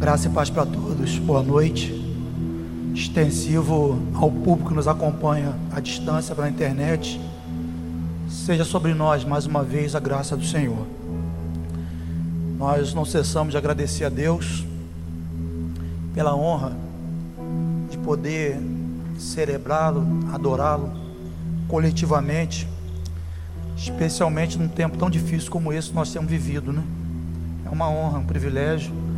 Graça e paz para todos. Boa noite. Extensivo ao público que nos acompanha à distância pela internet. Seja sobre nós mais uma vez a graça do Senhor. Nós não cessamos de agradecer a Deus pela honra de poder celebrá-lo, adorá-lo coletivamente, especialmente num tempo tão difícil como esse que nós temos vivido, né? É uma honra, um privilégio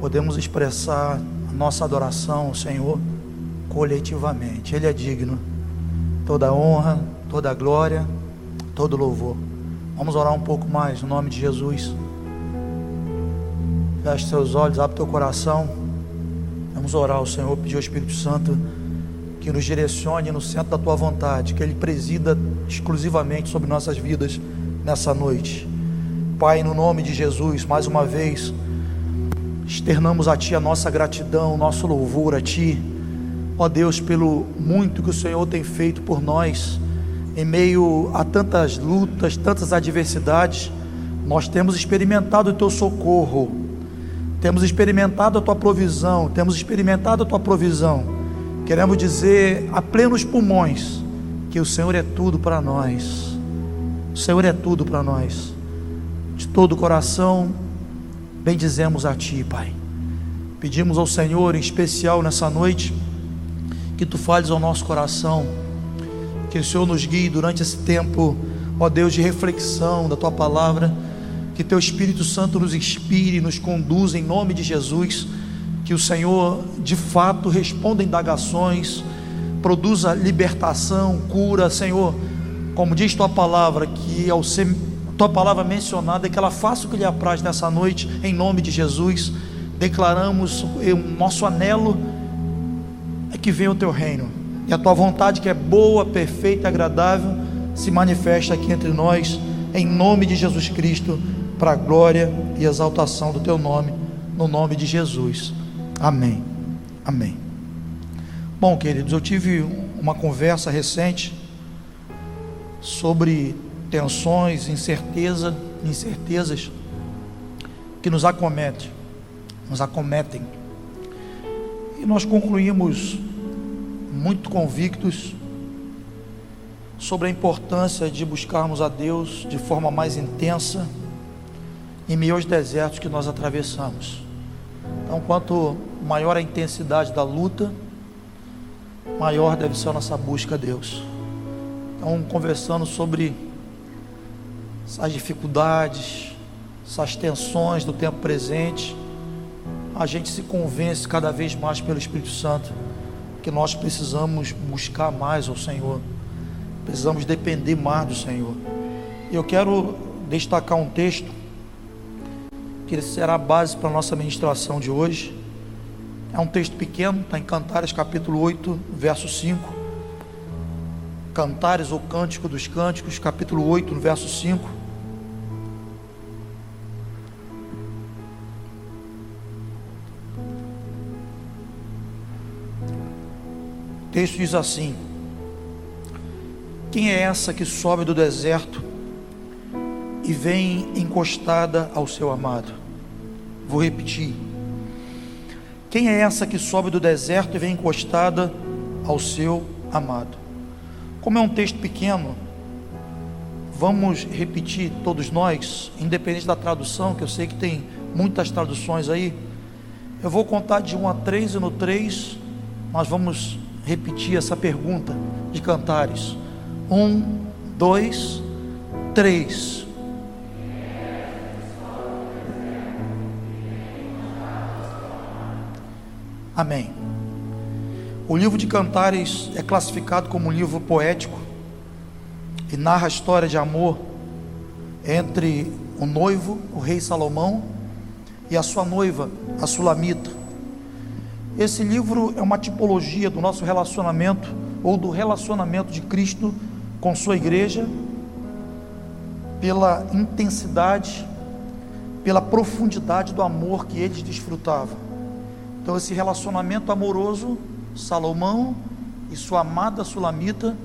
podemos expressar a nossa adoração ao Senhor coletivamente. Ele é digno. Toda honra, toda glória, todo louvor. Vamos orar um pouco mais no nome de Jesus. Feche seus olhos, abre teu coração. Vamos orar ao Senhor, pedir ao Espírito Santo que nos direcione no centro da tua vontade, que Ele presida exclusivamente sobre nossas vidas nessa noite. Pai, no nome de Jesus, mais uma vez externamos a Ti a nossa gratidão, nosso louvor a Ti, ó Deus, pelo muito que o Senhor tem feito por nós, em meio a tantas lutas, tantas adversidades, nós temos experimentado o Teu socorro, temos experimentado a Tua provisão, temos experimentado a Tua provisão, queremos dizer a plenos pulmões, que o Senhor é tudo para nós, o Senhor é tudo para nós, de todo o coração, bendizemos a Ti, Pai. Pedimos ao Senhor, em especial nessa noite, que Tu fales ao nosso coração, que o Senhor nos guie durante esse tempo, ó Deus, de reflexão da Tua palavra, que Teu Espírito Santo nos inspire, nos conduza em nome de Jesus, que o Senhor de fato responda indagações, produza libertação, cura, Senhor, como diz Tua palavra, que ao ser tua palavra mencionada, que ela faça o que lhe apraz nessa noite, em nome de Jesus. Declaramos o nosso anelo é que venha o teu reino, e a tua vontade, que é boa, perfeita agradável, se manifesta aqui entre nós, em nome de Jesus Cristo, para a glória e exaltação do teu nome, no nome de Jesus. Amém. Amém. Bom, queridos, eu tive uma conversa recente sobre tensões, incerteza, incertezas que nos acometem, nos acometem. E nós concluímos muito convictos sobre a importância de buscarmos a Deus de forma mais intensa em meio aos desertos que nós atravessamos. Então, quanto maior a intensidade da luta, maior deve ser a nossa busca a Deus. Então, conversando sobre essas dificuldades, essas tensões do tempo presente, a gente se convence cada vez mais pelo Espírito Santo que nós precisamos buscar mais ao Senhor, precisamos depender mais do Senhor. Eu quero destacar um texto que será a base para a nossa ministração de hoje. É um texto pequeno, está em Cantares capítulo 8, verso 5. Cantares ou Cântico dos Cânticos, capítulo 8, no verso 5. O texto diz assim: Quem é essa que sobe do deserto e vem encostada ao seu amado? Vou repetir. Quem é essa que sobe do deserto e vem encostada ao seu amado? Como é um texto pequeno, vamos repetir todos nós, independente da tradução, que eu sei que tem muitas traduções aí. Eu vou contar de 1 a 3 e no 3 nós vamos repetir essa pergunta de cantares. Um, dois, três. Amém. O livro de Cantares é classificado como um livro poético e narra a história de amor entre o noivo, o rei Salomão, e a sua noiva, a Sulamita. Esse livro é uma tipologia do nosso relacionamento ou do relacionamento de Cristo com sua igreja, pela intensidade, pela profundidade do amor que eles desfrutavam. Então, esse relacionamento amoroso, Salomão e sua amada Sulamita,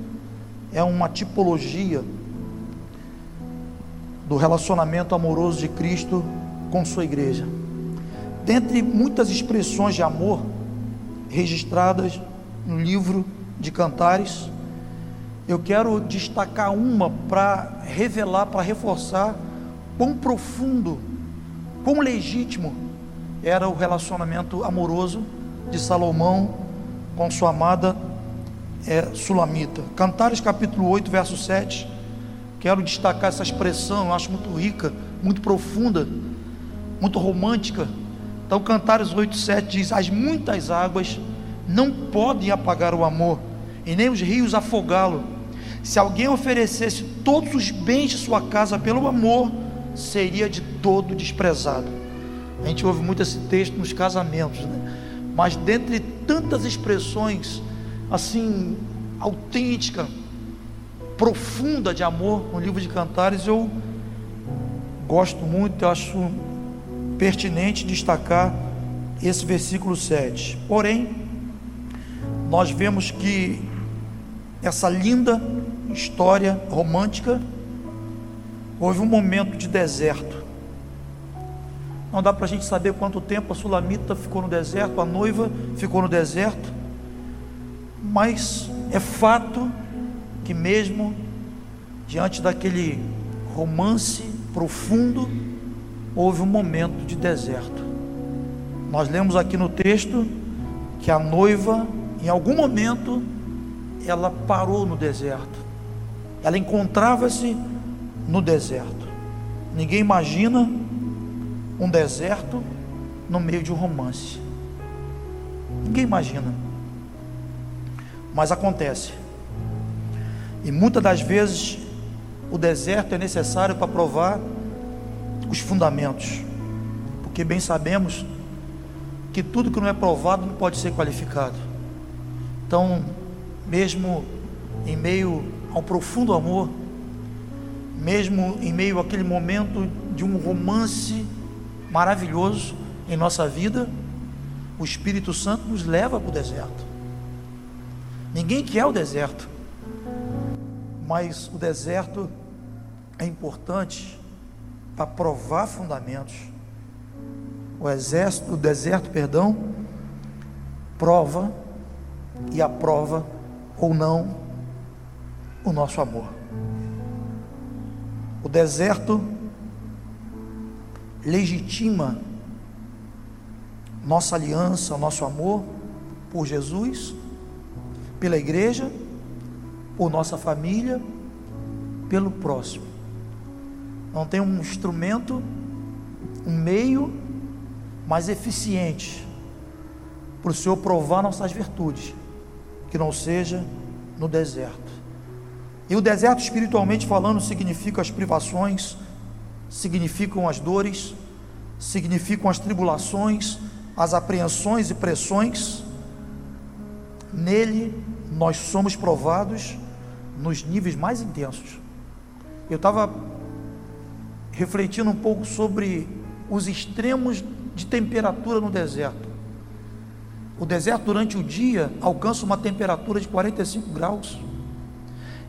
é uma tipologia do relacionamento amoroso de Cristo com sua igreja. dentre muitas expressões de amor registradas no livro de Cantares, eu quero destacar uma para revelar, para reforçar quão profundo, quão legítimo era o relacionamento amoroso de Salomão com sua amada é, Sulamita. Cantares capítulo 8, verso 7. Quero destacar essa expressão, eu acho muito rica, muito profunda, muito romântica. Então, Cantares 8, 7 diz: As muitas águas não podem apagar o amor, e nem os rios afogá-lo. Se alguém oferecesse todos os bens de sua casa pelo amor, seria de todo desprezado. A gente ouve muito esse texto nos casamentos, né? Mas dentre tantas expressões assim autêntica, profunda de amor no livro de Cantares, eu gosto muito, eu acho pertinente destacar esse versículo 7. Porém, nós vemos que essa linda história romântica houve um momento de deserto. Não dá para a gente saber quanto tempo a Sulamita ficou no deserto, a noiva ficou no deserto, mas é fato que, mesmo diante daquele romance profundo, houve um momento de deserto. Nós lemos aqui no texto que a noiva, em algum momento, ela parou no deserto, ela encontrava-se no deserto. Ninguém imagina um deserto no meio de um romance. Ninguém imagina. Mas acontece. E muitas das vezes o deserto é necessário para provar os fundamentos. Porque bem sabemos que tudo que não é provado não pode ser qualificado. Então, mesmo em meio a um profundo amor, mesmo em meio àquele momento de um romance maravilhoso em nossa vida, o Espírito Santo nos leva para o deserto. Ninguém quer o deserto, mas o deserto é importante para provar fundamentos. O exército, o deserto, perdão, prova e aprova ou não o nosso amor. O deserto legitima nossa aliança, nosso amor por Jesus, pela igreja, por nossa família, pelo próximo. Não tem um instrumento, um meio mais eficiente para o Senhor provar nossas virtudes, que não seja no deserto. E o deserto, espiritualmente falando, significa as privações, significam as dores, significam as tribulações, as apreensões e pressões. Nele nós somos provados nos níveis mais intensos. Eu estava refletindo um pouco sobre os extremos de temperatura no deserto. O deserto durante o dia alcança uma temperatura de 45 graus.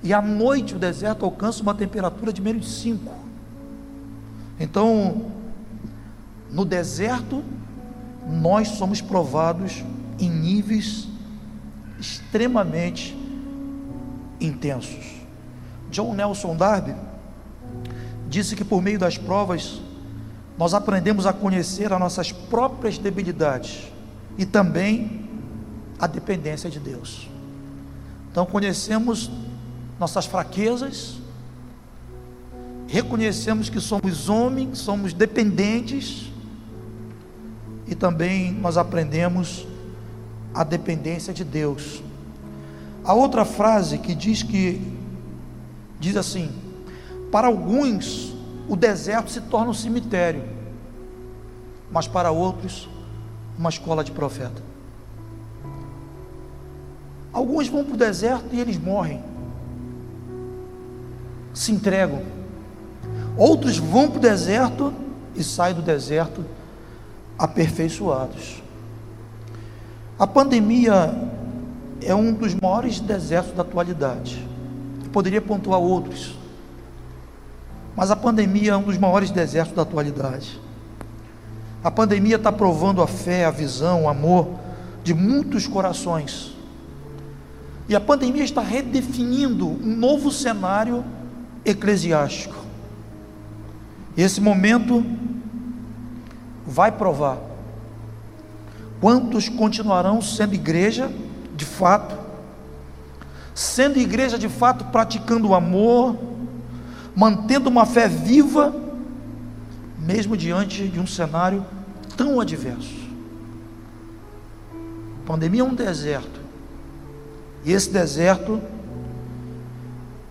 E à noite o deserto alcança uma temperatura de menos de 5. Então, no deserto, nós somos provados em níveis extremamente intensos. John Nelson Darby disse que por meio das provas nós aprendemos a conhecer as nossas próprias debilidades e também a dependência de Deus. Então conhecemos nossas fraquezas, reconhecemos que somos homens, somos dependentes, e também nós aprendemos a dependência de Deus. A outra frase que diz que diz assim: para alguns o deserto se torna um cemitério, mas para outros uma escola de profeta. Alguns vão para o deserto e eles morrem, se entregam Outros vão para o deserto e saem do deserto aperfeiçoados. A pandemia é um dos maiores desertos da atualidade. Eu poderia pontuar outros, mas a pandemia é um dos maiores desertos da atualidade. A pandemia está provando a fé, a visão, o amor de muitos corações. E a pandemia está redefinindo um novo cenário eclesiástico. Esse momento vai provar quantos continuarão sendo igreja de fato, sendo igreja de fato praticando o amor, mantendo uma fé viva, mesmo diante de um cenário tão adverso. A pandemia é um deserto, e esse deserto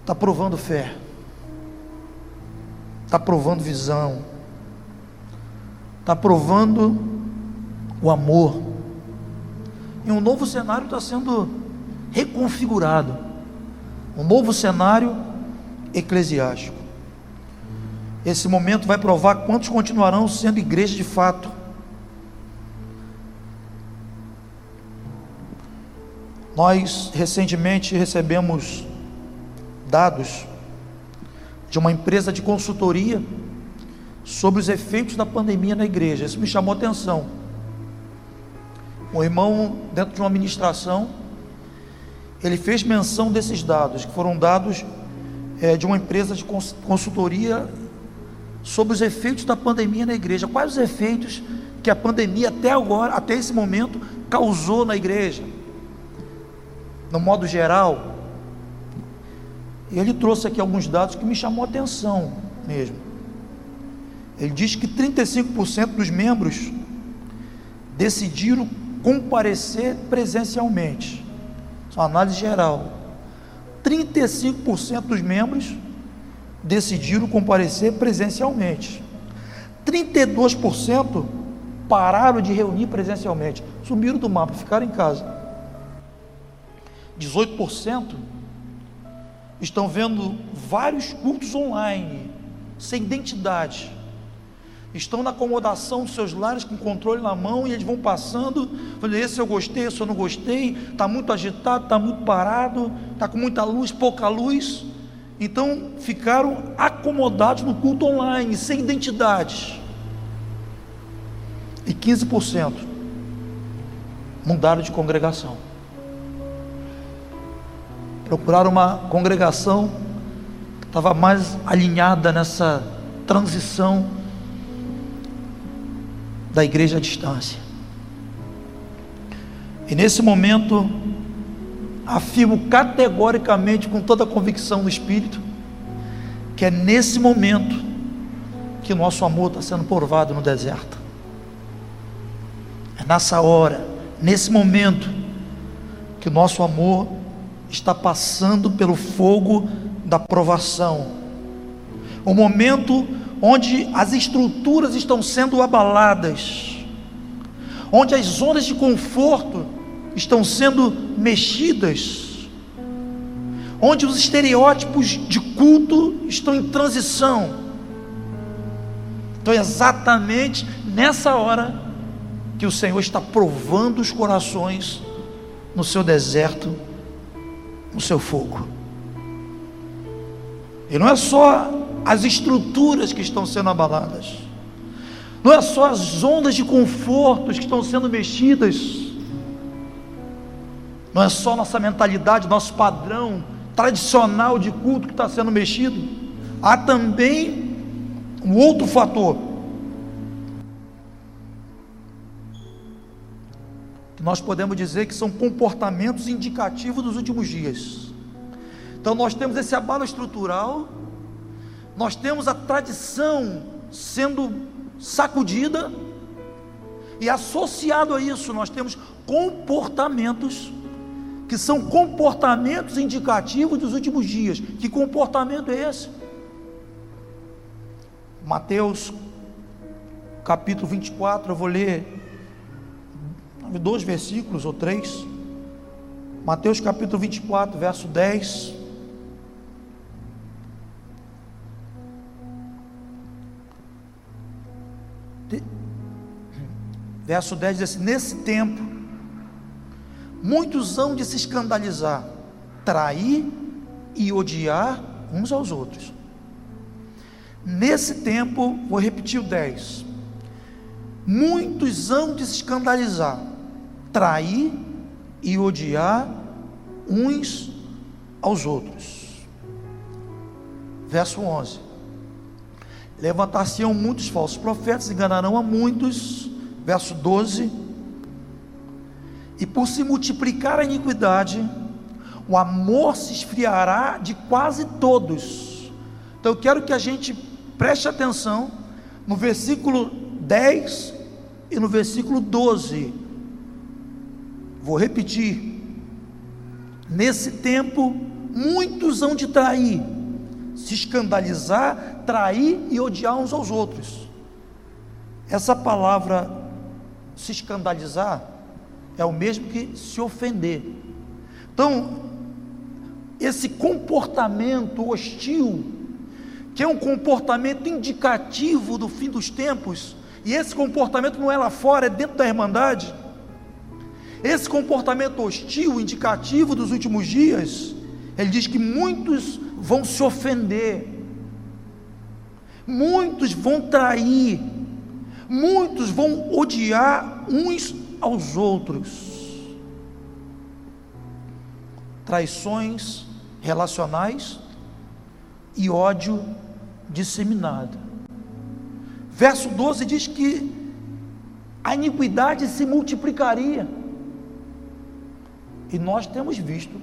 está provando fé, está provando visão, está provando o amor. E um novo cenário está sendo reconfigurado. Um novo cenário eclesiástico. Esse momento vai provar quantos continuarão sendo igreja de fato. Nós recentemente recebemos dados de uma empresa de consultoria sobre os efeitos da pandemia na igreja. Isso me chamou a atenção. Um irmão, dentro de uma administração, ele fez menção desses dados, que foram dados é, de uma empresa de consultoria sobre os efeitos da pandemia na igreja. Quais os efeitos que a pandemia até agora, até esse momento, causou na igreja? No modo geral, ele trouxe aqui alguns dados que me chamou a atenção mesmo. Ele diz que 35% dos membros decidiram comparecer presencialmente. Isso é uma análise geral. 35% dos membros decidiram comparecer presencialmente. 32% pararam de reunir presencialmente, sumiram do mapa, ficaram em casa. 18% estão vendo vários cultos online, sem identidade estão na acomodação dos seus lares com controle na mão e eles vão passando. Falei, esse eu gostei, esse eu não gostei. Está muito agitado, está muito parado, está com muita luz, pouca luz. Então ficaram acomodados no culto online, sem identidade. E 15% mudaram de congregação. Procuraram uma congregação que estava mais alinhada nessa transição da igreja à distância. E nesse momento, afirmo categoricamente, com toda a convicção no Espírito, que é nesse momento que o nosso amor está sendo provado no deserto. É nessa hora, nesse momento, que o nosso amor está passando pelo fogo da provação. O momento onde as estruturas estão sendo abaladas, onde as zonas de conforto estão sendo mexidas, onde os estereótipos de culto estão em transição. Então, é exatamente nessa hora que o Senhor está provando os corações no seu deserto, no seu fogo. E não é só as estruturas que estão sendo abaladas, não é só as ondas de confortos que estão sendo mexidas, não é só nossa mentalidade, nosso padrão tradicional de culto que está sendo mexido, há também um outro fator. Que nós podemos dizer que são comportamentos indicativos dos últimos dias. Então nós temos esse abalo estrutural nós temos a tradição sendo sacudida, e associado a isso, nós temos comportamentos que são comportamentos indicativos dos últimos dias. Que comportamento é esse? Mateus capítulo 24, eu vou ler dois versículos ou três. Mateus capítulo 24, verso 10 Verso 10 diz assim: Nesse tempo, muitos hão de se escandalizar, trair e odiar uns aos outros. Nesse tempo, vou repetir o 10: muitos hão de se escandalizar, trair e odiar uns aos outros. Verso 11: Levantar-se-ão muitos falsos profetas, enganarão a muitos. Verso 12: E por se multiplicar a iniquidade, o amor se esfriará de quase todos. Então eu quero que a gente preste atenção no versículo 10 e no versículo 12. Vou repetir. Nesse tempo, muitos hão de trair, se escandalizar, trair e odiar uns aos outros. Essa palavra se escandalizar é o mesmo que se ofender. Então, esse comportamento hostil, que é um comportamento indicativo do fim dos tempos, e esse comportamento não é lá fora, é dentro da irmandade. Esse comportamento hostil, indicativo dos últimos dias, ele diz que muitos vão se ofender, muitos vão trair, muitos vão odiar uns aos outros. Traições relacionais e ódio disseminado. Verso 12 diz que a iniquidade se multiplicaria. E nós temos visto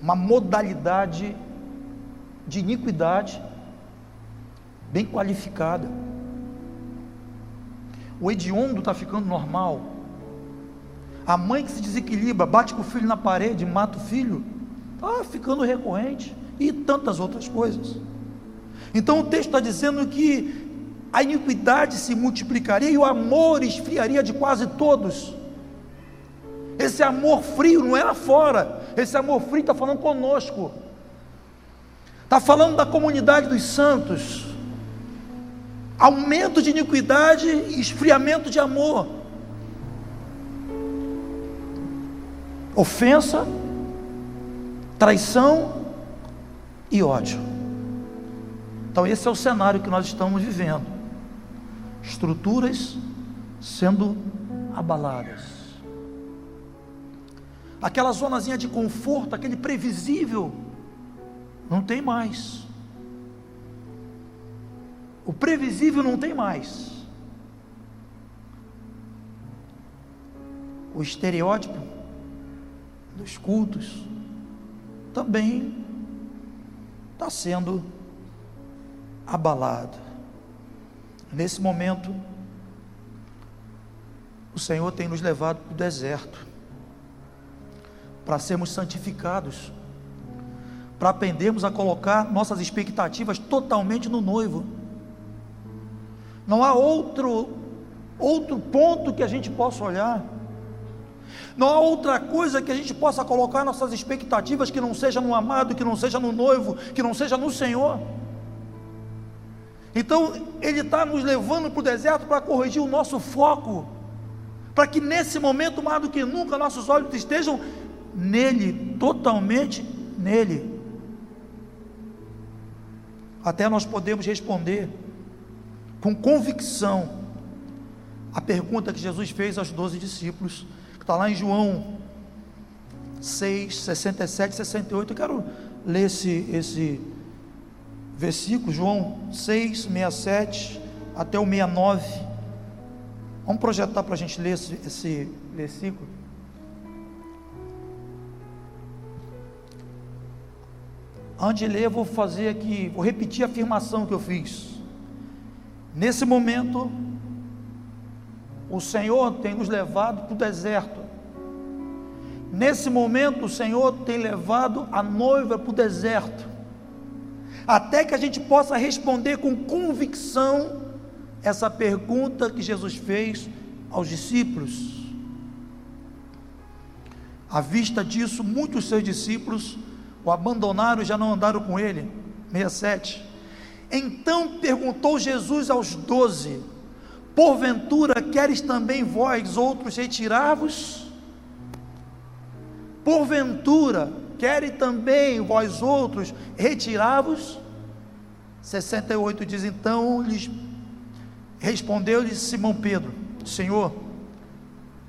uma modalidade de iniquidade bem qualificada. O hediondo está ficando normal. A mãe que se desequilibra, bate com o filho na parede, mata o filho, está ficando recorrente. E tantas outras coisas. Então o texto está dizendo que a iniquidade se multiplicaria e o amor esfriaria de quase todos. Esse amor frio não lá fora, esse amor frio está falando conosco, está falando da comunidade dos santos. Aumento de iniquidade e esfriamento de amor. Ofensa, traição e ódio. Então, esse é o cenário que nós estamos vivendo estruturas sendo abaladas. Aquela zonazinha de conforto, aquele previsível, não tem mais. O previsível não tem mais. O estereótipo dos cultos também está sendo abalado. Nesse momento, o Senhor tem nos levado para o deserto, para sermos santificados, para aprendermos a colocar nossas expectativas totalmente no noivo. Não há outro outro ponto que a gente possa olhar. Não há outra coisa que a gente possa colocar nossas expectativas que não seja no amado, que não seja no noivo, que não seja no Senhor. Então, Ele está nos levando para o deserto para corrigir o nosso foco, para que nesse momento, mais do que nunca, nossos olhos estejam nele, totalmente nele. Até nós podemos responder com convicção a pergunta que Jesus fez aos doze discípulos, que está lá em João 6, 67 68. Eu quero ler esse, esse versículo, João 6, 67 até o 69. Vamos projetar para a gente ler esse, esse versículo. Antes de ler, eu vou fazer aqui, vou repetir a afirmação que eu fiz. Nesse momento, o Senhor tem nos levado para o deserto. Nesse momento, o Senhor tem levado a noiva para o deserto até que a gente possa responder com convicção essa pergunta que Jesus fez aos discípulos. À vista disso, muitos seus discípulos o abandonaram e já não andaram com ele. 67. Então perguntou Jesus aos doze: Porventura queres também vós outros retirar-vos? Porventura querem também vós outros retirar-vos? 68 diz: Então lhes Respondeu-lhe Simão Pedro: Senhor,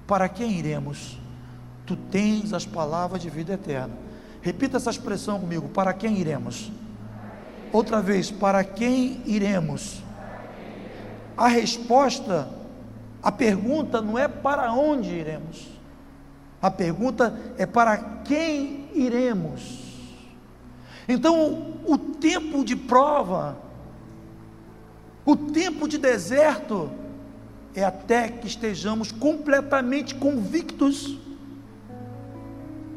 para quem iremos? Tu tens as palavras de vida eterna. Repita essa expressão comigo: para quem iremos? Outra vez, para quem iremos? A resposta, a pergunta não é para onde iremos. A pergunta é para quem iremos. Então, o tempo de prova, o tempo de deserto, é até que estejamos completamente convictos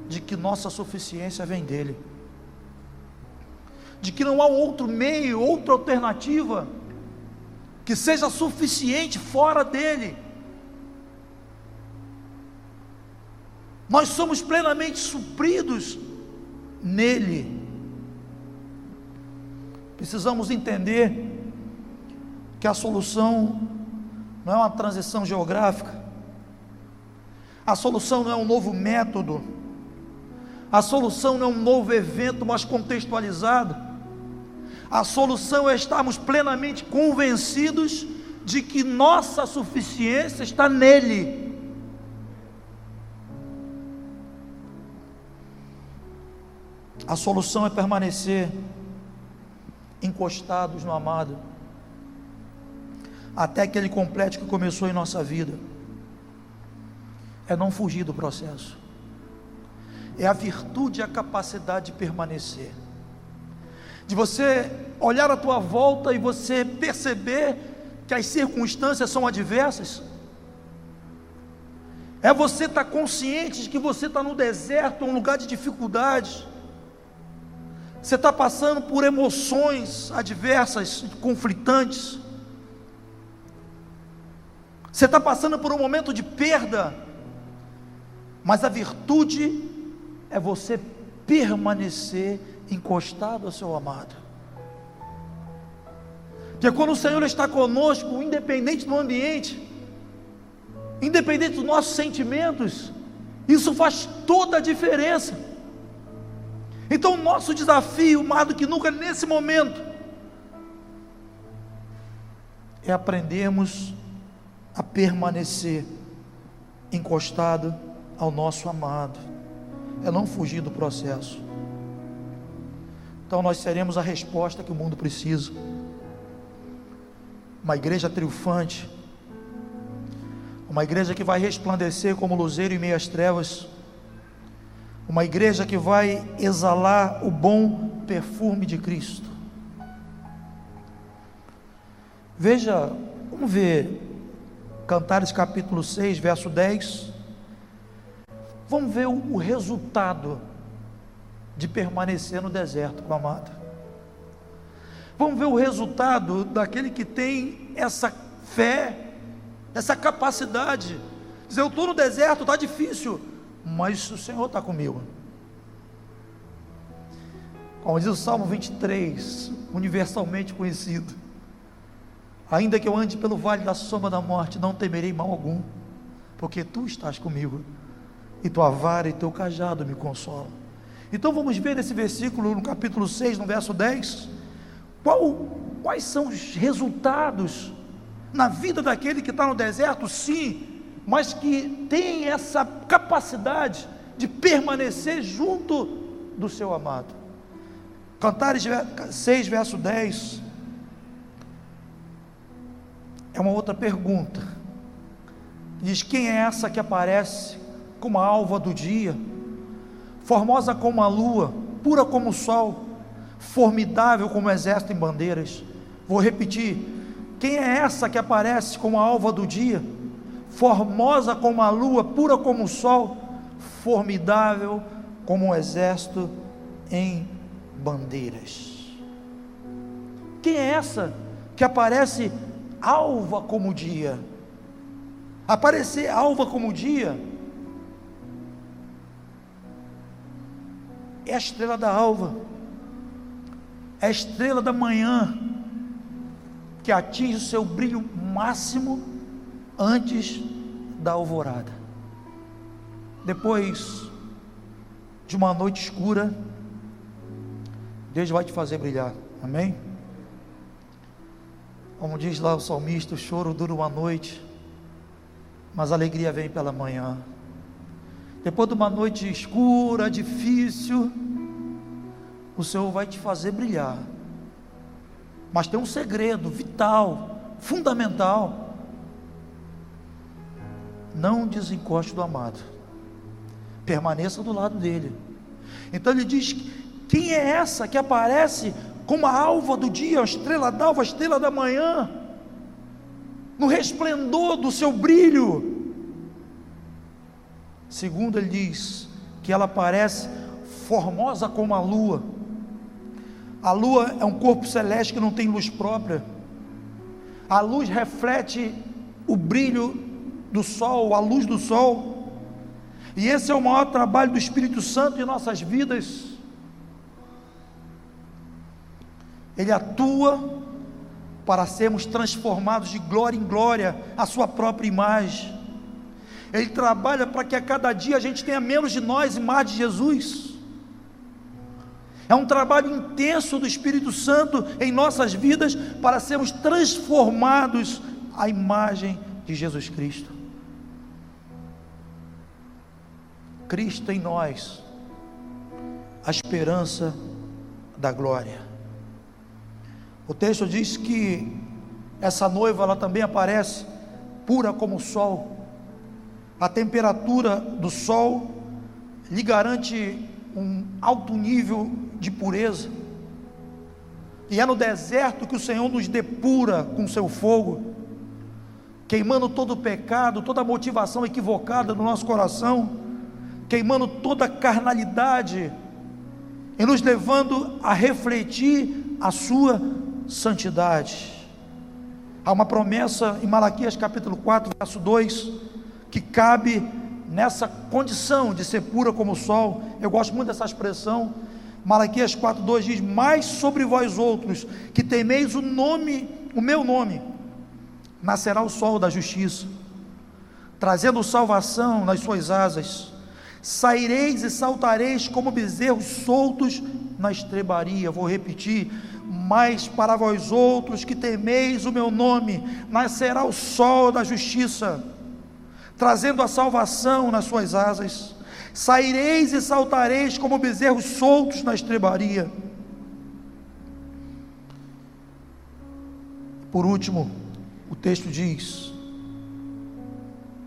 de que nossa suficiência vem dEle, de que não há outro meio, outra alternativa que seja suficiente fora dEle. Nós somos plenamente supridos nele. Precisamos entender que a solução não é uma transição geográfica, a solução não é um novo método, a solução não é um novo evento, mas contextualizado. A solução é estarmos plenamente convencidos de que nossa suficiência está nele. A solução é permanecer encostados no amado, até que ele complete o que começou em nossa vida. É não fugir do processo, é a virtude e a capacidade de permanecer, de você olhar à tua volta e você perceber que as circunstâncias são adversas. É você estar consciente de que você está no deserto, um lugar de dificuldades você está passando por emoções adversas, conflitantes. Você está passando por um momento de perda. Mas a virtude é você permanecer encostado ao seu amado. Porque quando o Senhor está conosco, independente do ambiente, independente dos nossos sentimentos, isso faz toda a diferença. Então, o nosso desafio, mais do que nunca nesse momento, é aprendermos a permanecer encostado ao nosso amado, é não fugir do processo. Então, nós seremos a resposta que o mundo precisa. Uma igreja triunfante, uma igreja que vai resplandecer como luzeiro em meio às trevas uma igreja que vai exalar o bom perfume de Cristo. Veja, vamos ver Cantares capítulo 6, verso 10. Vamos ver o, resultado de permanecer no deserto com a amada. Vamos ver o resultado daquele que tem essa fé, essa capacidade. Dizer, eu estou no deserto, está difícil mas o Senhor está comigo. Como diz o Salmo 23, universalmente conhecido: Ainda que eu ande pelo vale da sombra da morte, não temerei mal algum, porque tu estás comigo, e tua vara e teu cajado me consolam. Então vamos ver nesse versículo, no capítulo 6, no verso 10, qual, quais são os resultados na vida daquele que está no deserto? Sim, mas que tem essa capacidade de permanecer junto do seu amado. Cantares 6, verso 10. É uma outra pergunta. Diz: Quem é essa que aparece como a alva do dia, formosa como a lua, pura como o sol, formidável como o exército em bandeiras? Vou repetir: Quem é essa que aparece como a alva do dia? formosa como a lua, pura como o sol, formidável como um exército em bandeiras. Quem é essa que aparece alva como o dia? Aparecer alva como o dia é a estrela da alva, é a estrela da manhã que atinge o seu brilho máximo antes da alvorada. Depois de uma noite escura, Deus vai te fazer brilhar. Amém? Como diz lá o salmista, o choro dura uma noite, mas a alegria vem pela manhã. Depois de uma noite escura, difícil, o Senhor vai te fazer brilhar. Mas tem um segredo vital, fundamental. Não desencoste do amado. Permaneça do lado dele. Então ele diz: quem é essa que aparece como a alva do dia, a estrela d'alva, a estrela da manhã, no resplendor do seu brilho? Segundo ele diz que ela aparece formosa como a lua. A lua é um corpo celeste que não tem luz própria. A luz reflete o brilho do sol, a luz do sol. E esse é o maior trabalho do Espírito Santo em nossas vidas. Ele atua para sermos transformados de glória em glória à sua própria imagem. Ele trabalha para que a cada dia a gente tenha menos de nós e mais de Jesus. É um trabalho intenso do Espírito Santo em nossas vidas para sermos transformados à imagem de Jesus Cristo. Cristo em nós, a esperança da glória. O texto diz que essa noiva ela também aparece pura como o sol. A temperatura do sol lhe garante um alto nível de pureza. E é no deserto que o Senhor nos depura com seu fogo, queimando todo o pecado, toda a motivação equivocada no nosso coração, queimando toda a carnalidade e nos levando a refletir a sua santidade. Há uma promessa em Malaquias capítulo 4, verso 2, que cabe nessa condição de ser pura como o sol. Eu gosto muito dessa expressão. Malaquias 4:2 diz: "Mais sobre vós outros que temeis o nome, o meu nome, nascerá o sol da justiça, trazendo salvação nas suas asas. Saireis e saltareis como bezerros soltos na estrebaria." Vou repetir: mas para vós outros que temeis o meu nome, nascerá o sol da justiça trazendo a salvação nas suas asas. Saireis e saltareis como bezerros soltos na estrebaria. Por último, o texto diz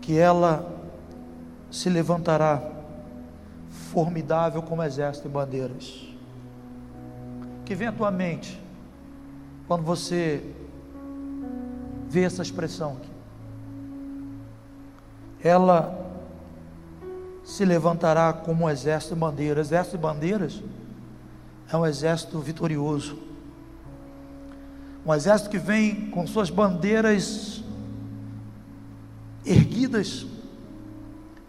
que ela se levantará formidável como exército e bandeiras. Que vem à tua mente quando você vê essa expressão aqui ela se levantará como um exército de bandeiras. Exército de bandeiras é um exército vitorioso. Um exército que vem com suas bandeiras erguidas.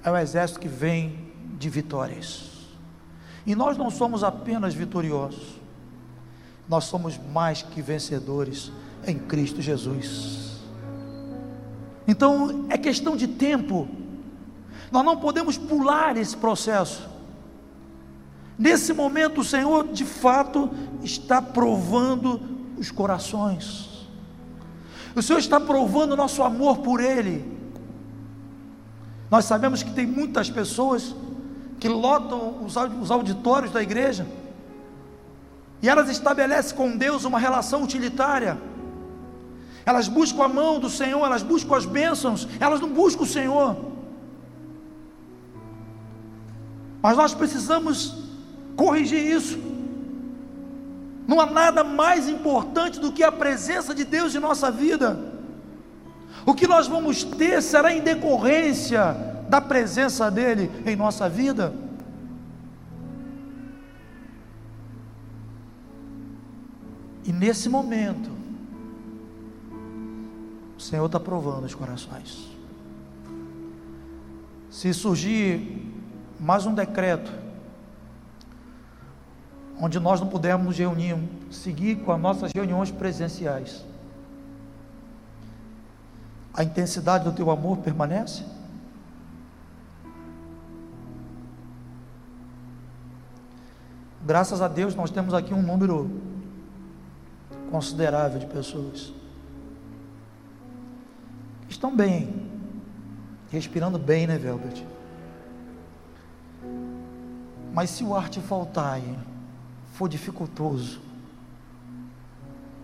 É um exército que vem de vitórias. E nós não somos apenas vitoriosos, nós somos mais que vencedores em Cristo Jesus. Então é questão de tempo. Nós não podemos pular esse processo. Nesse momento, o Senhor de fato está provando os corações. O Senhor está provando o nosso amor por Ele. Nós sabemos que tem muitas pessoas que lotam os auditórios da igreja e elas estabelecem com Deus uma relação utilitária elas buscam a mão do Senhor, elas buscam as bênçãos, elas não buscam o Senhor. Mas nós precisamos corrigir isso. Não há nada mais importante do que a presença de Deus em nossa vida. O que nós vamos ter será em decorrência da presença dEle em nossa vida. E nesse momento, o Senhor está provando os corações. Se surgir mais um decreto, onde nós não pudermos nos reunir, seguir com as nossas reuniões presenciais, a intensidade do teu amor permanece? Graças a Deus nós temos aqui um número considerável de pessoas estão bem, respirando bem, né, Velbert? Mas se o ar te faltar e for dificultoso,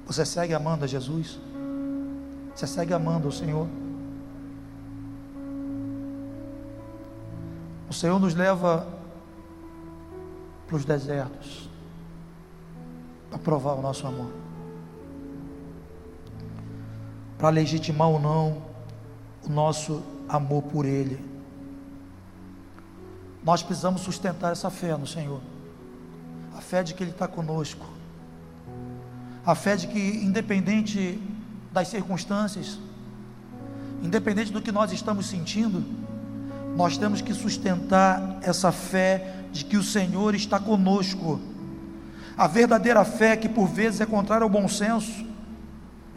você segue amando a Jesus? Você segue amando o Senhor? O Senhor nos leva para os desertos para provar o nosso amor, para legitimar ou não o nosso amor por Ele. Nós precisamos sustentar essa fé no Senhor, a fé de que Ele está conosco, a fé de que, independente das circunstâncias, independente do que nós estamos sentindo, nós temos que sustentar essa fé de que o Senhor está conosco. A verdadeira fé, que por vezes é contrária ao bom senso,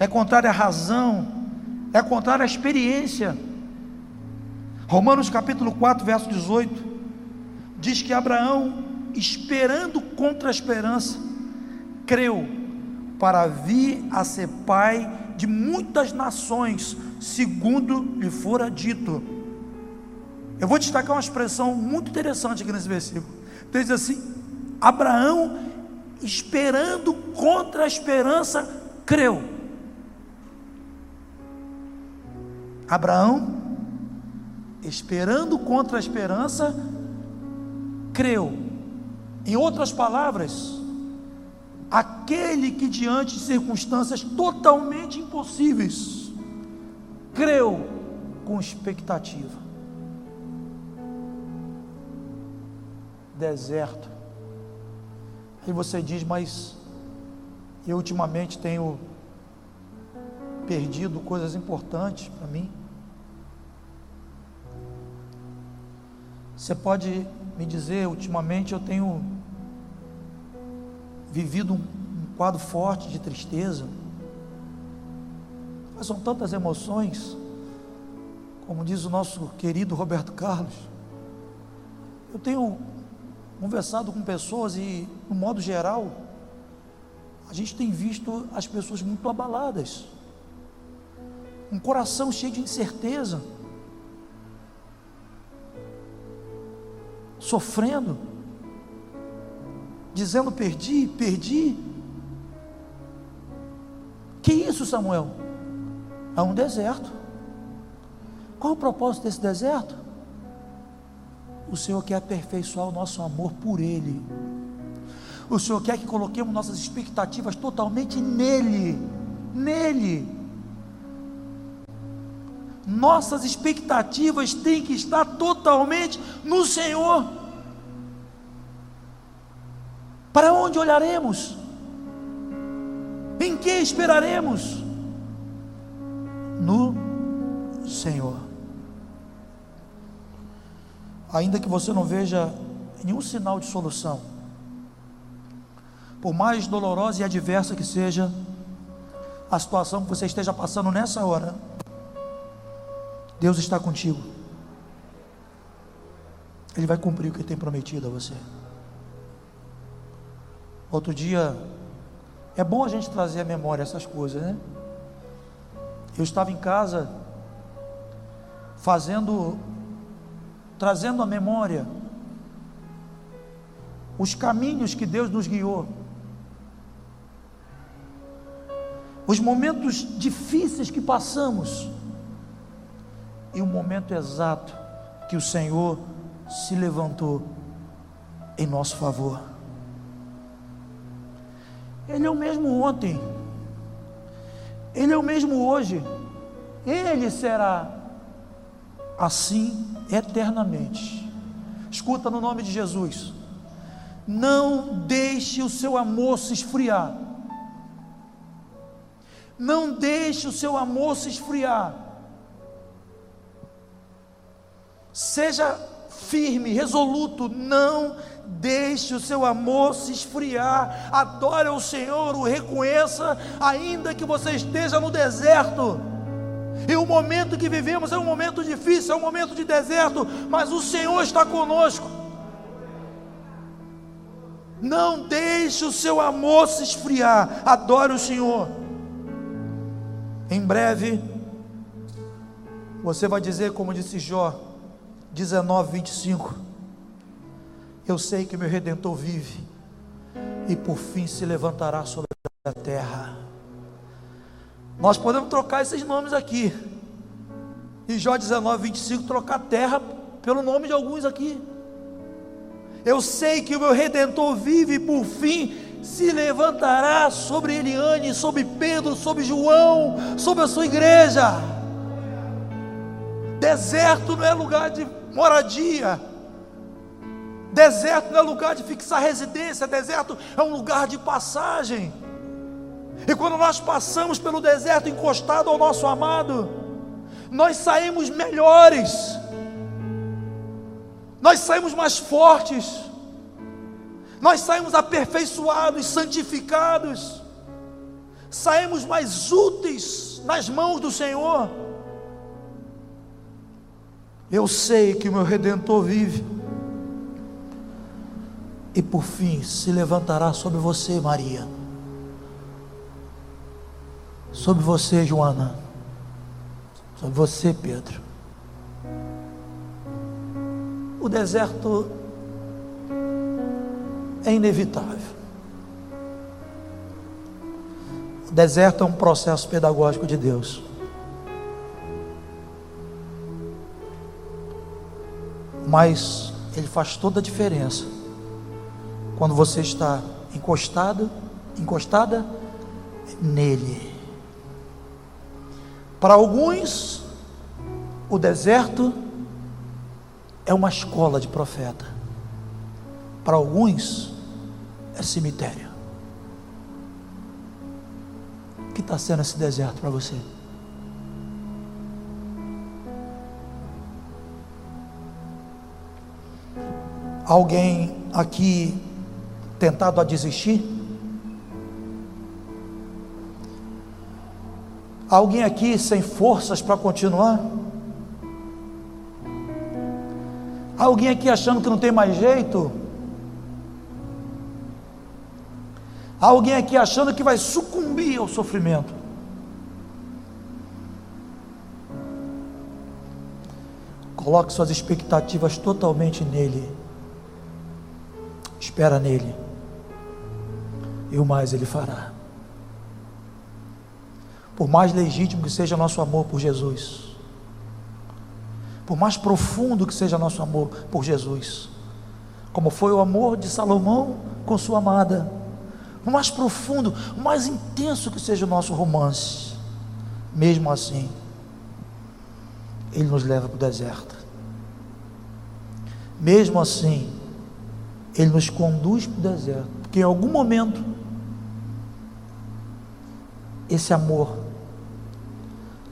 é contrária à razão, é contrária à experiência. Romanos capítulo 4, verso 18, diz que Abraão, esperando contra a esperança, creu para vir a ser pai de muitas nações, segundo lhe fora dito. Eu vou destacar uma expressão muito interessante aqui nesse versículo. Diz assim: Abraão, esperando contra a esperança, creu. Abraão, esperando contra a esperança, creu. Em outras palavras, aquele que diante de circunstâncias totalmente impossíveis, creu com expectativa. Deserto. Aí você diz, mas eu ultimamente tenho perdido coisas importantes para mim. Você pode me dizer, ultimamente eu tenho vivido um, um quadro forte de tristeza. Mas são tantas emoções, como diz o nosso querido Roberto Carlos. Eu tenho conversado com pessoas e, no modo geral, a gente tem visto as pessoas muito abaladas, um coração cheio de incerteza. Sofrendo, dizendo: perdi, perdi. Que isso, Samuel? É um deserto. Qual o propósito desse deserto? O Senhor quer aperfeiçoar o nosso amor por Ele. O Senhor quer que coloquemos nossas expectativas totalmente nele. Nele. Nossas expectativas têm que estar totalmente no Senhor. Para onde olharemos? Em que esperaremos? No Senhor. Ainda que você não veja nenhum sinal de solução, por mais dolorosa e adversa que seja a situação que você esteja passando nessa hora, Deus está contigo. Ele vai cumprir o que tem prometido a você. Outro dia, é bom a gente trazer à memória essas coisas, né? Eu estava em casa, fazendo, trazendo à memória os caminhos que Deus nos guiou, os momentos difíceis que passamos, e o momento exato que o Senhor se levantou em nosso favor. Ele é o mesmo ontem, Ele é o mesmo hoje, Ele será assim eternamente. Escuta no nome de Jesus. Não deixe o seu amor se esfriar. Não deixe o seu amor se esfriar. Seja firme, resoluto, não deixe o seu amor se esfriar. Adore ao Senhor, o reconheça, ainda que você esteja no deserto. E o momento que vivemos é um momento difícil, é um momento de deserto, mas o Senhor está conosco. Não deixe o seu amor se esfriar. Adore o Senhor. Em breve Você vai dizer, como disse Jó 19, 25: Eu sei que meu redentor vive e por fim se levantará sobre a terra. Nós podemos trocar esses nomes aqui. E Jó 19, 25, trocar terra pelo nome de alguns aqui. Eu sei que o meu redentor vive e por fim se levantará sobre Eliane, sobre Pedro, sobre João, sobre a sua igreja. Deserto não é lugar de moradia. Deserto não é lugar de fixar residência, deserto é um lugar de passagem. E quando nós passamos pelo deserto encostado ao nosso amado, nós saímos melhores, nós saímos mais fortes, nós saímos aperfeiçoados, santificados, saímos mais úteis nas mãos do Senhor. Eu sei que o meu redentor vive, e por fim se levantará sobre você, Maria, sobre você, Joana, sobre você, Pedro. O deserto é inevitável. O deserto é um processo pedagógico de Deus. Mas ele faz toda a diferença quando você está encostado, encostada nele. Para alguns, o deserto é uma escola de profeta. Para alguns, é cemitério. O que está sendo esse deserto para você? Alguém aqui tentado a desistir? Alguém aqui sem forças para continuar? Alguém aqui achando que não tem mais jeito? Alguém aqui achando que vai sucumbir ao sofrimento? Coloque suas expectativas totalmente nele. Espera nele, e o mais ele fará. Por mais legítimo que seja nosso amor por Jesus, por mais profundo que seja nosso amor por Jesus, como foi o amor de Salomão com sua amada, o mais profundo, o mais intenso que seja o nosso romance, mesmo assim, Ele nos leva para o deserto. Mesmo assim, ele nos conduz para o deserto, porque em algum momento, esse amor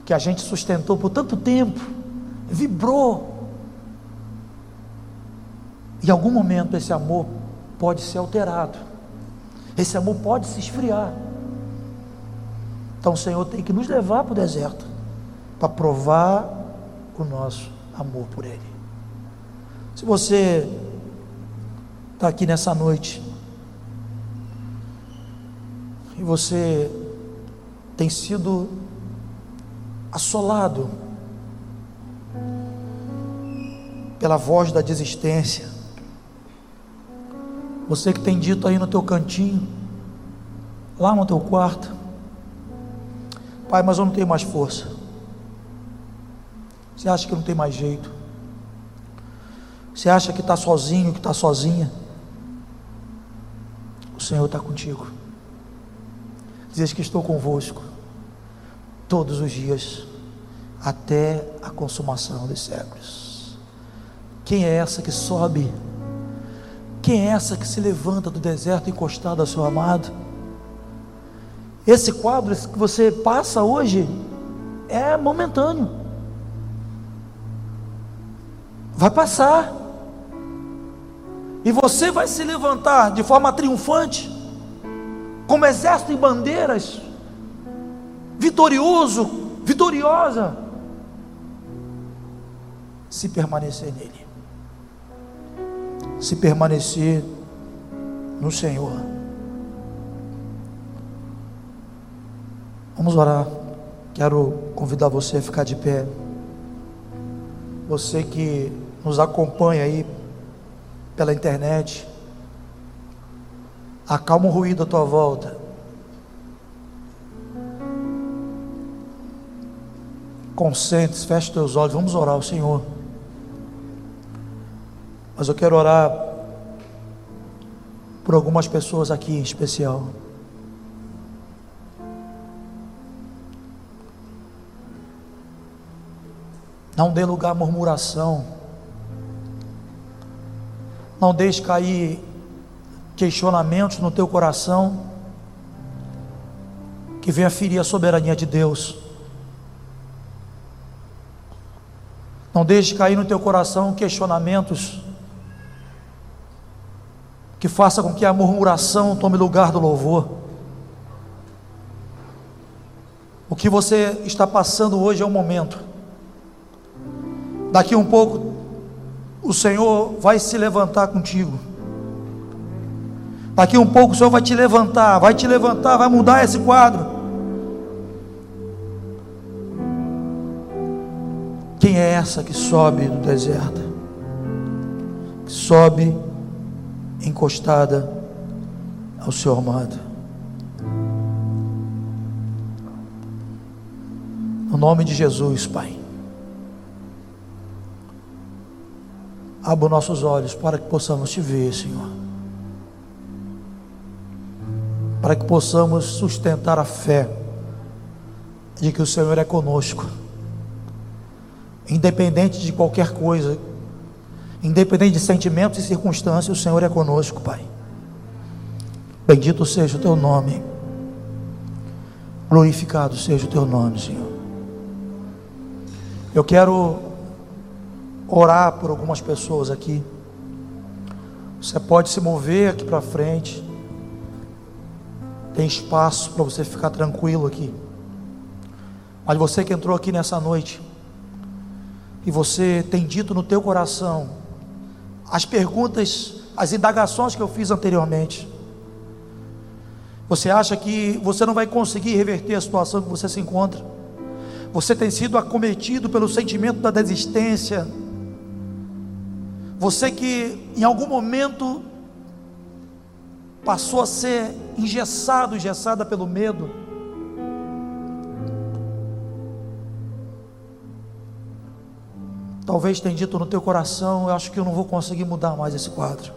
que a gente sustentou por tanto tempo, vibrou. Em algum momento esse amor pode ser alterado, esse amor pode se esfriar. Então o Senhor tem que nos levar para o deserto para provar o nosso amor por Ele. Se você está aqui nessa noite e você tem sido assolado pela voz da desistência. Você que tem dito aí no teu cantinho, lá no teu quarto, Pai, mas eu não tenho mais força. Você acha que não tem mais jeito? Você acha que está sozinho, que está sozinha? O Senhor está contigo. Diz que estou convosco todos os dias, até a consumação dos séculos. Quem é essa que sobe? Quem é essa que se levanta do deserto encostado ao seu amado? Esse quadro que você passa hoje é momentâneo. Vai passar. E você vai se levantar de forma triunfante, como exército em bandeiras, vitorioso, vitoriosa, se permanecer nele, se permanecer no Senhor. Vamos orar. Quero convidar você a ficar de pé. você que nos acompanha aí pela internet. Acalma o ruído à tua volta. Concentre-se, feche teus olhos, vamos orar ao Senhor. Mas eu quero orar por algumas pessoas aqui em especial. Não dê lugar à murmuração. Não deixe cair questionamentos no teu coração que venha ferir a soberania de Deus. Não deixe cair no teu coração questionamentos que faça com que a murmuração tome lugar do louvor. O que você está passando hoje é o momento Daqui um pouco, o Senhor vai se levantar contigo. Daqui um pouco, o Senhor vai te levantar, vai te levantar, vai mudar esse quadro. Quem é essa que sobe do deserto? Que sobe encostada ao seu amado. No nome de Jesus, Pai. Abra nossos olhos para que possamos te ver, Senhor. Para que possamos sustentar a fé de que o Senhor é conosco. Independente de qualquer coisa, independente de sentimentos e circunstâncias, o Senhor é conosco, Pai. Bendito seja o teu nome. Glorificado seja o teu nome, Senhor. Eu quero orar por algumas pessoas aqui. Você pode se mover aqui para frente. Tem espaço para você ficar tranquilo aqui. Mas você que entrou aqui nessa noite e você tem dito no teu coração as perguntas, as indagações que eu fiz anteriormente. Você acha que você não vai conseguir reverter a situação que você se encontra? Você tem sido acometido pelo sentimento da desistência, você que em algum momento passou a ser engessado, engessada pelo medo. Talvez tenha dito no teu coração, eu acho que eu não vou conseguir mudar mais esse quadro.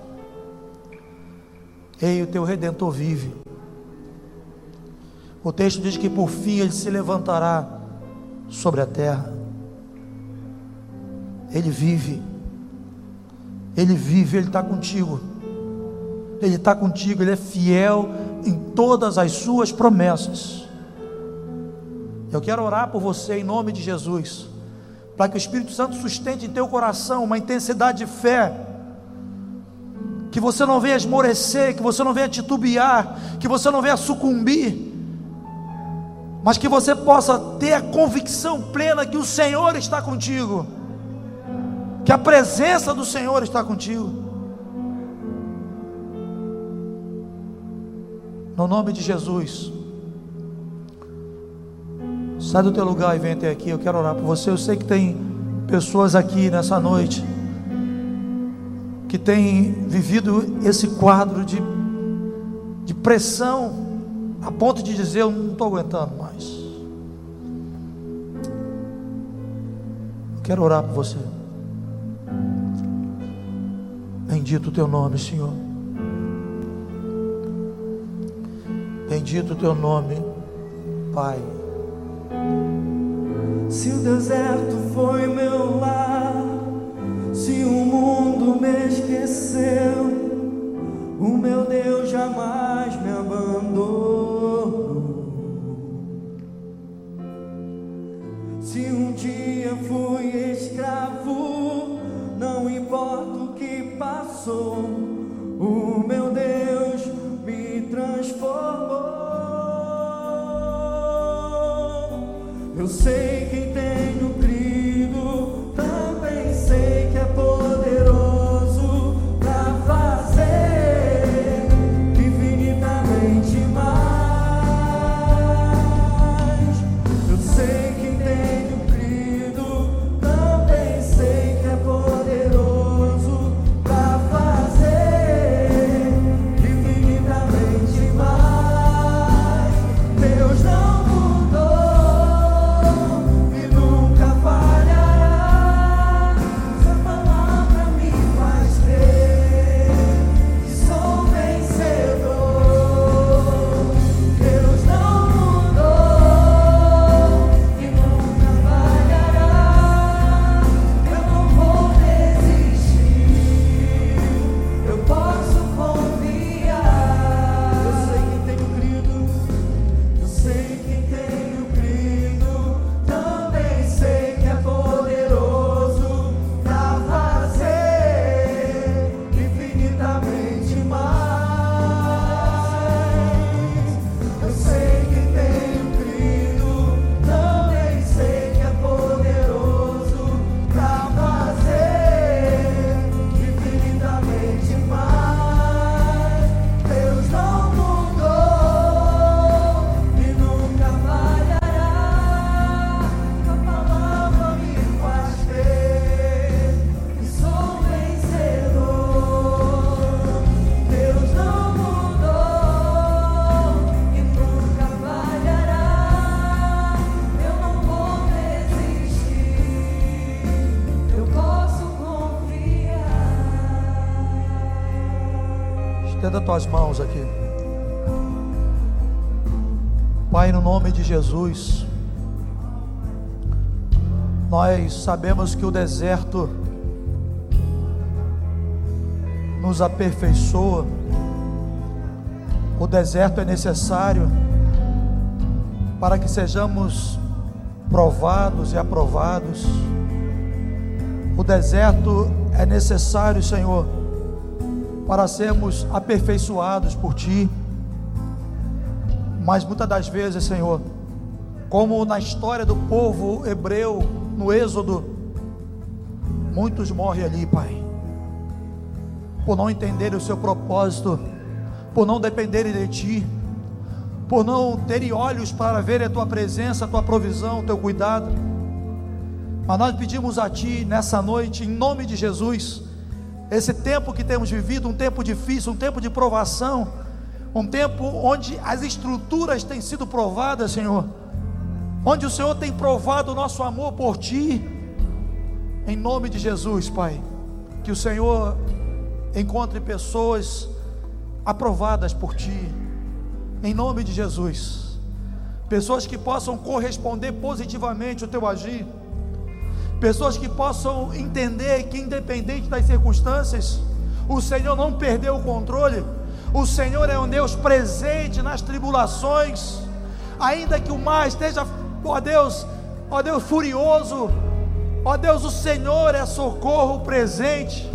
Ei, o teu redentor vive. O texto diz que por fim ele se levantará sobre a terra. Ele vive. Ele vive, Ele está contigo. Ele está contigo, Ele é fiel em todas as suas promessas. Eu quero orar por você em nome de Jesus, para que o Espírito Santo sustente em teu coração uma intensidade de fé, que você não venha esmorecer, que você não venha titubear, que você não venha sucumbir, mas que você possa ter a convicção plena que o Senhor está contigo que a presença do Senhor está contigo. No nome de Jesus. Sai do teu lugar e vem até aqui. Eu quero orar por você. Eu sei que tem pessoas aqui nessa noite que têm vivido esse quadro de, de pressão a ponto de dizer: Eu não estou aguentando mais. Eu quero orar por você. Bendito o teu nome, Senhor. Bendito o teu nome, Pai. Se o deserto foi meu lar, se o mundo me esqueceu, o meu Deus jamais me abandonou. Se um dia fui escravo, não importa passou, Eu sei quem Jesus, nós sabemos que o deserto nos aperfeiçoa, o deserto é necessário para que sejamos provados e aprovados. O deserto é necessário, Senhor, para sermos aperfeiçoados por Ti. Mas muitas das vezes, Senhor, como na história do povo hebreu, no Êxodo, muitos morrem ali, Pai, por não entenderem o seu propósito, por não dependerem de Ti, por não terem olhos para ver a Tua presença, a Tua provisão, o Teu cuidado. Mas nós pedimos a Ti nessa noite, em nome de Jesus, esse tempo que temos vivido, um tempo difícil, um tempo de provação, um tempo onde as estruturas têm sido provadas, Senhor, onde o Senhor tem provado o nosso amor por Ti, em nome de Jesus, Pai, que o Senhor encontre pessoas aprovadas por Ti, em nome de Jesus, pessoas que possam corresponder positivamente ao Teu agir, pessoas que possam entender que, independente das circunstâncias, o Senhor não perdeu o controle. O Senhor é um Deus presente nas tribulações, ainda que o mar esteja, ó Deus, ó Deus furioso, ó Deus, o Senhor é socorro presente.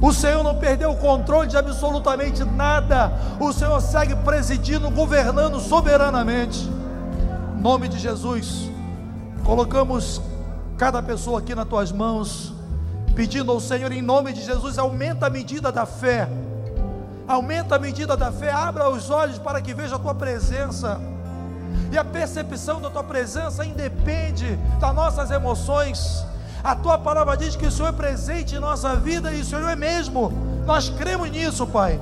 O Senhor não perdeu o controle de absolutamente nada. O Senhor segue presidindo, governando soberanamente. Em nome de Jesus, colocamos cada pessoa aqui nas tuas mãos, pedindo ao Senhor, em nome de Jesus, aumenta a medida da fé aumenta a medida da fé, abra os olhos para que veja a tua presença. E a percepção da tua presença independe das nossas emoções. A tua palavra diz que o Senhor é presente em nossa vida e o Senhor é mesmo. Nós cremos nisso, Pai.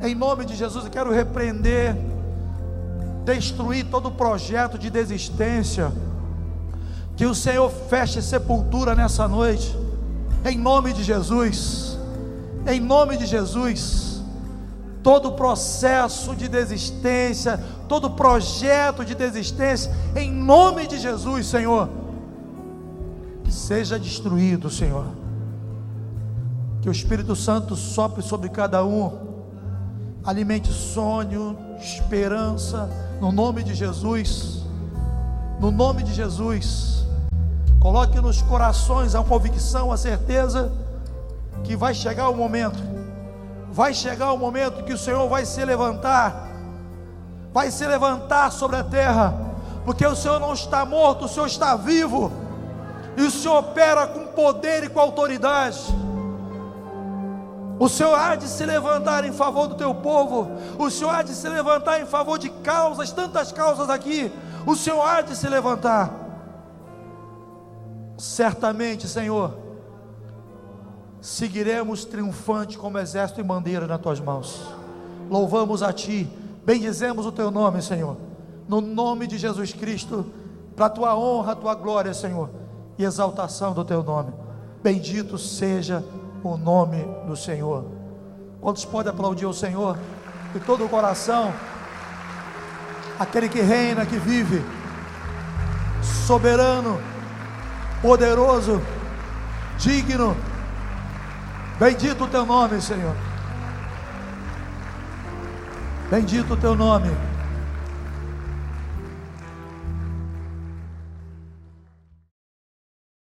Em nome de Jesus, eu quero repreender, destruir todo projeto de desistência. Que o Senhor feche sepultura nessa noite. Em nome de Jesus em nome de Jesus. Todo processo de desistência, todo projeto de desistência, em nome de Jesus, Senhor, seja destruído, Senhor. Que o Espírito Santo sopre sobre cada um, alimente sonho, esperança, no nome de Jesus. No nome de Jesus, coloque nos corações a convicção, a certeza que vai chegar o momento, vai chegar o momento que o Senhor vai se levantar, vai se levantar sobre a terra, porque o Senhor não está morto, o Senhor está vivo, e o Senhor opera com poder e com autoridade. O Senhor há de se levantar em favor do teu povo, o Senhor há de se levantar em favor de causas, tantas causas aqui, o Senhor há de se levantar. Certamente, Senhor, seguiremos triunfante como exército e bandeira nas tuas mãos. Louvamos a ti, bendizemos o teu nome, Senhor, no nome de Jesus Cristo, para a tua honra, a tua glória, Senhor, e exaltação do teu nome. Bendito seja o nome do Senhor. Quantos podem aplaudir o Senhor de todo o coração? Aquele que reina, que vive, soberano, poderoso, digno Bendito o teu nome, Senhor. Bendito o teu nome.